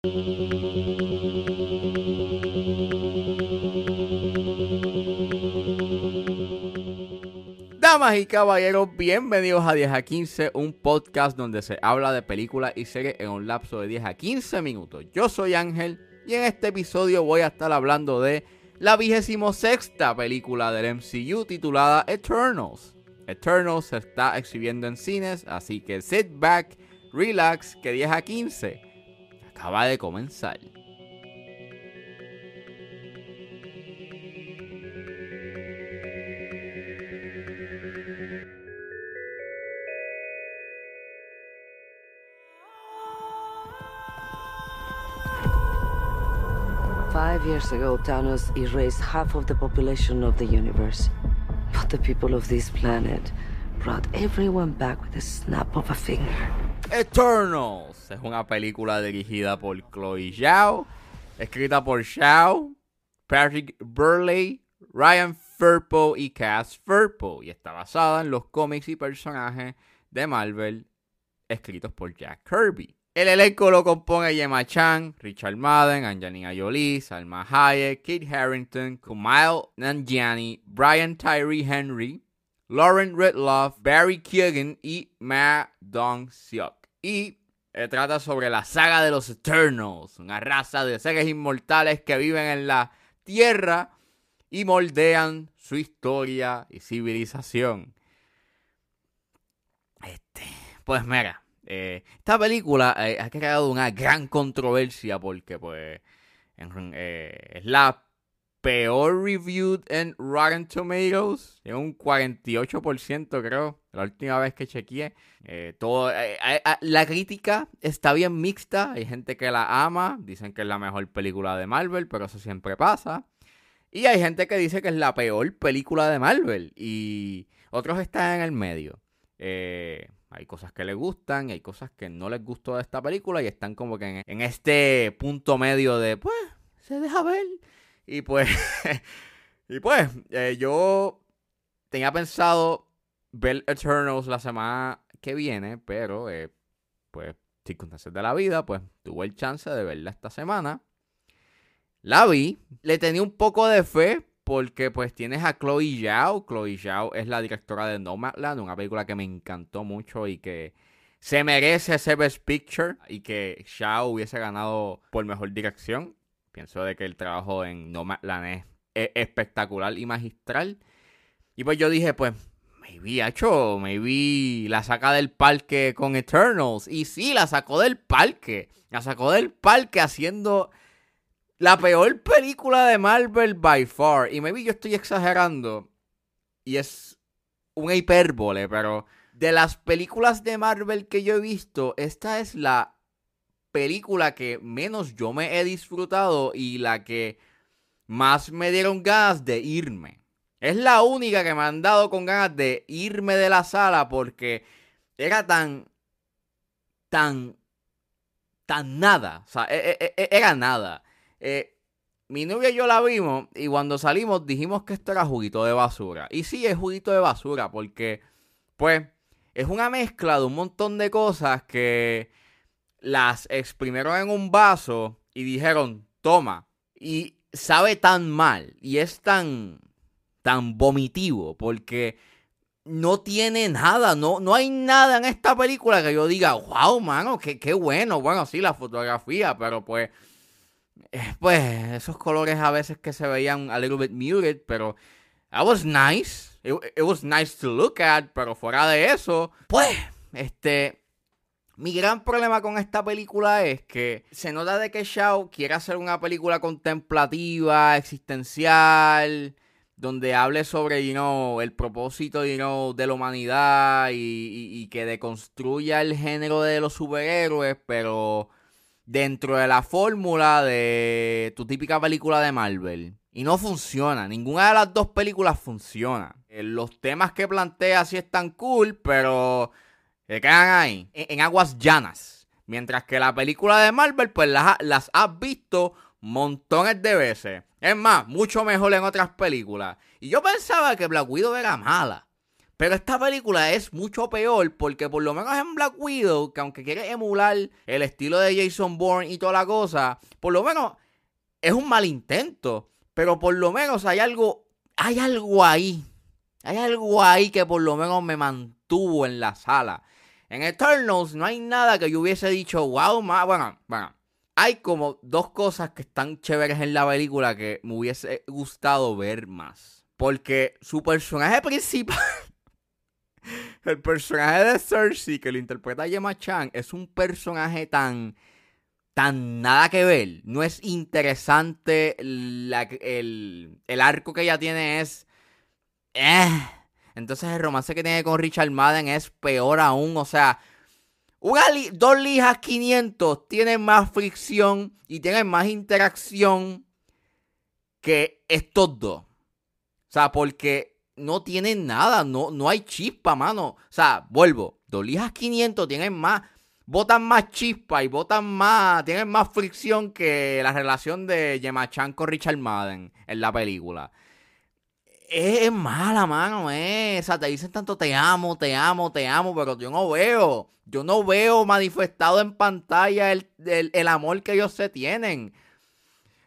Damas y caballeros, bienvenidos a 10 a 15, un podcast donde se habla de películas y series en un lapso de 10 a 15 minutos. Yo soy Ángel y en este episodio voy a estar hablando de la vigésimo sexta película del MCU titulada Eternals. Eternals se está exhibiendo en cines, así que sit back, relax, que 10 a 15 acaba de comenzar. Five years ago, Thanos erased half of the population of the universe. But the people of this planet brought everyone back with a snap of a finger. Eternals es una película dirigida por Chloe Zhao, escrita por Zhao, Patrick Burley, Ryan Furpo y Cass Furpo y está basada en los cómics y personajes de Marvel escritos por Jack Kirby. El elenco lo compone Gemma Chan, Richard Madden, Angelina Jolie, Salma Hayek, Kit Harington, Kumail Nanjiani, Brian Tyree Henry, Lauren Ridloff, Barry Keoghan y Ma Dong-seok. Y eh, trata sobre la saga de los Eternals, una raza de seres inmortales que viven en la Tierra y moldean su historia y civilización. Este, pues mira, eh, esta película eh, ha creado una gran controversia porque pues es la peor reviewed en Rotten Tomatoes. Tiene un 48% creo, la última vez que chequeé. todo, la crítica está bien mixta. Hay gente que la ama, dicen que es la mejor película de Marvel, pero eso siempre pasa. Y hay gente que dice que es la peor película de Marvel. Y otros están en el medio. Eh, hay cosas que les gustan y hay cosas que no les gustó de esta película y están como que en, este punto medio de, pues, se deja ver. Y pues, y pues, eh, yo tenía pensado ver Eternals la semana que viene, pero, eh, pues, circunstancias de la vida, pues, tuve el chance de verla esta semana. La vi, le tenía un poco de fe porque pues tienes a Chloe Zhao. Chloe Zhao es la directora de Nomadland, una película que me encantó mucho y que se merece ese Best Picture y que Zhao hubiese ganado por mejor dirección. Pienso de que el trabajo en Nomadland es, espectacular y magistral. Y pues yo dije, pues, maybe, hecho, maybe la saca del parque con Eternals. Y sí, la sacó del parque. La sacó del parque haciendo la peor película de Marvel by far. Y maybe yo estoy exagerando. Y es una hipérbole, pero de las películas de Marvel que yo he visto, esta es la película que menos yo me he disfrutado y la que más me dieron ganas de irme. Es la única que me han dado con ganas de irme de la sala porque era tan, tan, tan nada. O sea, e, e, e, era nada. Eh, mi novia y yo la vimos y cuando salimos dijimos que esto era juguito de basura. Y sí, es juguito de basura porque, pues, es una mezcla de un montón de cosas que las exprimieron en un vaso y dijeron, toma. Y sabe tan mal y es tan, tan vomitivo porque no tiene nada, no, no hay nada en esta película que yo diga, wow, mano, qué, qué bueno. Bueno, sí, la fotografía, pero pues eh, pues esos colores a veces que se veían a little bit muted, pero that was nice. It, was nice to look at, pero fuera de eso, pues, este, mi gran problema con esta película es que se nota de que Shao quiere hacer una película contemplativa, existencial, donde hable sobre, you know, el propósito, you know, de la humanidad y, y, que deconstruya el género de los superhéroes, pero dentro de la fórmula de tu típica película de Marvel. Y no funciona. Ninguna de las dos películas funciona. Eh, los temas que plantea sí están cool, pero se quedan ahí, en, aguas llanas. Mientras que la película de Marvel, pues las, las has visto montones de veces. Es más, mucho mejor en otras películas. Y yo pensaba que Black Widow era mala. Pero esta película es mucho peor porque por lo menos en Black Widow, que aunque quiere emular el estilo de Jason Bourne y toda la cosa, por lo menos es un mal intento. Pero por lo menos hay algo, hay algo ahí. Hay algo ahí que por lo menos me mantuvo en la sala. En Eternals no hay nada que yo hubiese dicho, wow. Bueno, bueno. Hay como dos cosas que están chéveres en la película que me hubiese gustado ver más. Porque su personaje principal. el personaje de Cersei, que lo interpreta Gemma Chan, es un personaje tan. tan nada que ver. No es interesante. el, el arco que ella tiene es. Eh entonces el romance que tiene con Richard Madden es peor aún. O sea, dos lijas 500 tienen más fricción y tienen más interacción que estos dos. O sea, porque no tienen nada, no, no hay chispa, mano. O sea, vuelvo, dos lijas 500 tienen más, botan más chispa y botan más, tienen más fricción que la relación de Gemma Chan con Richard Madden en la película es, mala, mano, eh. O sea, te dicen tanto te amo, te amo, te amo, pero yo no veo. Yo no veo manifestado en pantalla el, amor que ellos se tienen.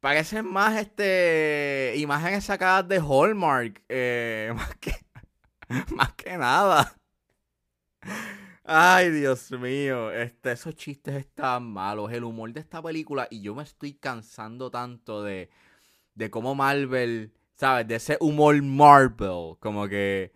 Parecen más este imágenes sacadas de Hallmark. Eh, más, que, más que nada. Ay, Dios mío. Este, esos chistes están malos. El humor de esta película. Y yo me estoy cansando tanto de, de cómo Marvel ¿sabes? De ese humor Marvel, como que...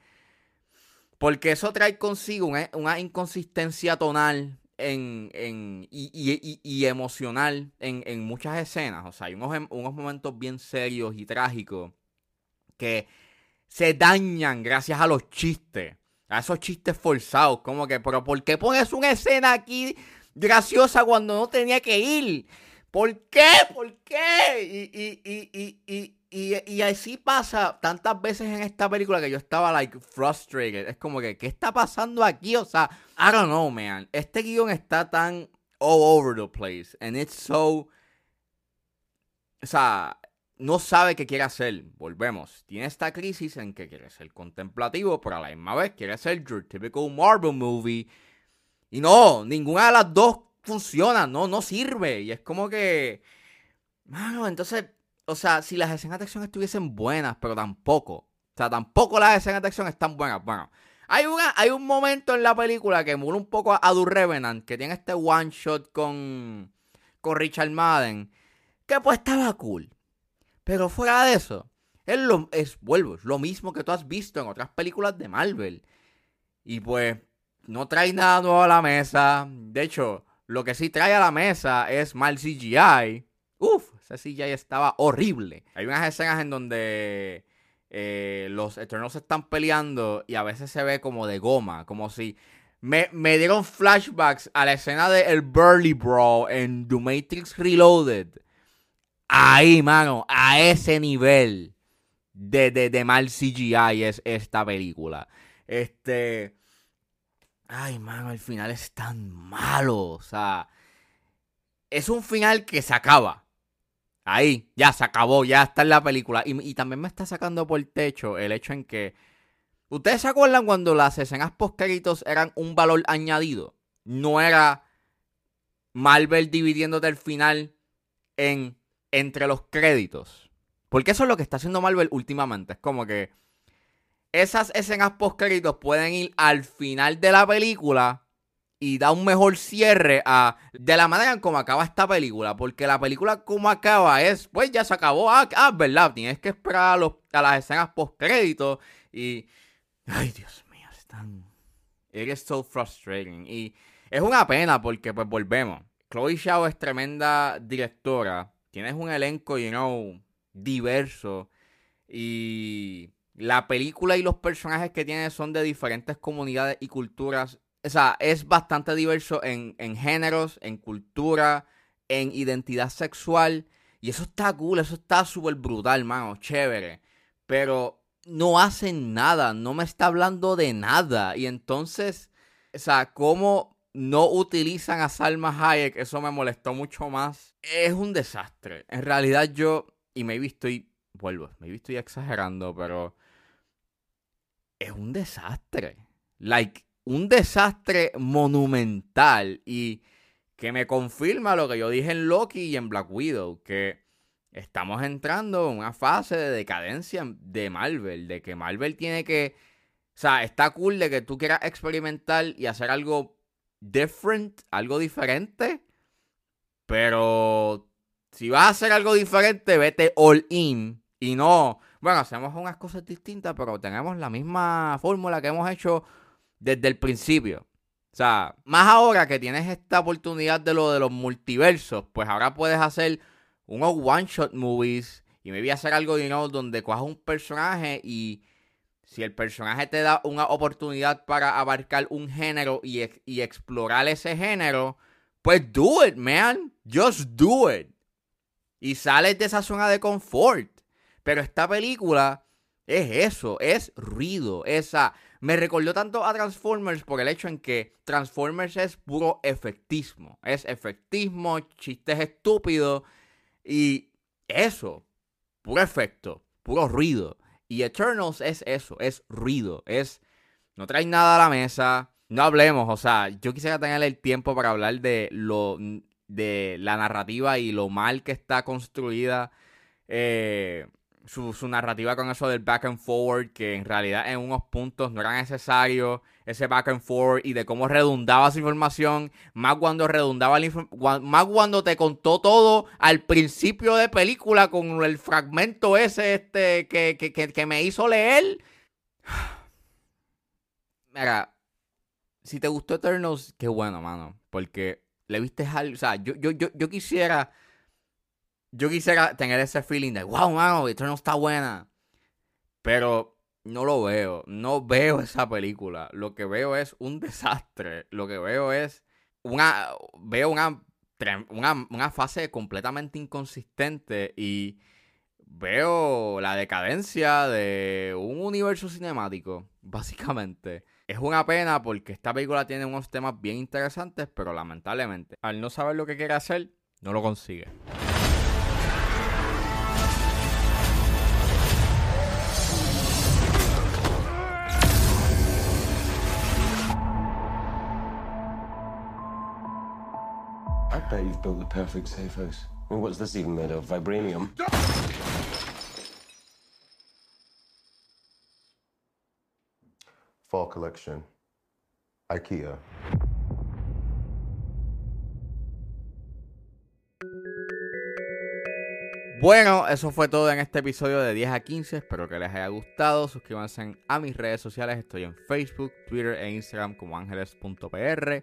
Porque eso trae consigo una, inconsistencia tonal en, en, y, emocional en, muchas escenas. O sea, hay unos, unos momentos bien serios y trágicos que se dañan gracias a los chistes. A esos chistes forzados. Como que, pero ¿por qué pones una escena aquí graciosa cuando no tenía que ir? ¿Por qué? ¿Por qué? Y, y, y, así pasa tantas veces en esta película que yo estaba, like, frustrated. Es como que, ¿qué está pasando aquí? O sea, I don't know, man. Este guion está tan all over the place. And it's so. O sea, no sabe qué quiere hacer. Volvemos. Tiene esta crisis en que quiere ser contemplativo, pero a la misma vez quiere ser your typical Marvel movie. Y no, ninguna de las dos funciona, no, no sirve. Y es como que. Mano, entonces o sea, si las escenas de acción estuviesen buenas, pero tampoco. O sea, tampoco las escenas de acción están buenas. Bueno, hay, hay un momento en la película que emula un poco a, The Revenant, que tiene este one shot con, con Richard Madden, que pues estaba cool. Pero fuera de eso, es lo, es, vuelvo, es lo mismo que tú has visto en otras películas de Marvel. Y pues, no trae nada nuevo a la mesa. De hecho, lo que sí trae a la mesa es mal CGI. Ese CGI estaba horrible. Hay unas escenas en donde eh, los Eternals están peleando y a veces se ve como de goma, como si... Me, dieron flashbacks a la escena de el Burly Bro en The Matrix Reloaded. Ahí, mano, a ese nivel de, de, de mal CGI es esta película. Este... Ay, mano, el final es tan malo. O sea, es un final que se acaba. Ahí, ya se acabó, ya está en la película. Y, también me está sacando por el techo el hecho en que. ¿Ustedes se acuerdan cuando las escenas post eran un valor añadido? No era Marvel dividiéndote el final en entre los créditos. Porque eso es lo que está haciendo Marvel últimamente. Es como que esas escenas post pueden ir al final de la película y da un mejor cierre a de la manera en como acaba esta película. Porque la película como acaba es, pues ya se acabó. Ah, ah verdad, tienes que esperar a, los, a las escenas post crédito y... Ay, Dios mío, es tan... It is so frustrating. Y es una pena porque pues volvemos. Chloe Zhao es tremenda directora. Tienes un elenco, you know, diverso. Y la película y los personajes que tiene son de diferentes comunidades y culturas o sea, es bastante diverso en, géneros, en cultura, en identidad sexual. Y eso está cool, eso está súper brutal, mano, chévere. Pero no hacen nada, no me está hablando de nada. Y entonces, o sea, cómo no utilizan a Salma Hayek, eso me molestó mucho más. Es un desastre. En realidad yo, y me estoy, vuelvo, me estoy exagerando, pero es un desastre. Like, un desastre monumental y que me confirma lo que yo dije en Loki y en Black Widow, que estamos entrando en una fase de decadencia de Marvel, de que Marvel tiene que, o sea, está cool de que tú quieras experimentar y hacer algo different, algo diferente, pero si vas a hacer algo diferente, vete all in y no, bueno, hacemos unas cosas distintas, pero tenemos la misma fórmula que hemos hecho desde el principio. O sea, más ahora que tienes esta oportunidad de lo de los multiversos, pues ahora puedes hacer unos one-shot movies y me voy a hacer algo de nuevo donde cojas un personaje y si el personaje te da una oportunidad para abarcar un género y, y explorar ese género, pues do it, man. Just do it. Y sales de esa zona de confort. Pero esta película es eso, es ruido, esa... Me recordó tanto a Transformers por el hecho en que Transformers es puro efectismo. Es efectismo, chistes estúpidos y eso, puro efecto, puro ruido. Y Eternals es eso, es ruido, es... No trae nada a la mesa, no hablemos, o sea, yo quisiera tener el tiempo para hablar de lo... de la narrativa y lo mal que está construida. Eh, su, narrativa con eso del back and forward, que en realidad en unos puntos no era necesario ese back and forward y de cómo redundaba su información, más cuando redundaba la más cuando te contó todo al principio de película con el fragmento ese este que, que, me hizo leer. Mira, si te gustó Eternals, qué bueno, mano, porque le viste algo, o sea, yo, yo, yo, yo quisiera yo quisiera tener ese feeling de, wow, mano, esto no está buena. Pero no lo veo. No veo esa película. Lo que veo es un desastre. Lo que veo es una. Veo una, una, una fase completamente inconsistente y veo la decadencia de un universo cinemático, básicamente. Es una pena porque esta película tiene unos temas bien interesantes, pero lamentablemente, al no saber lo que quiere hacer, no lo consigue. Bet you've built the perfect safe house. I mean, what's this even made of? Vibranium? Fall collection. IKEA. Bueno, eso fue todo en este episodio de 10 a 15. Espero que les haya gustado. Suscríbanse a mis redes sociales. Estoy en Facebook, Twitter e Instagram como ángeles.pr.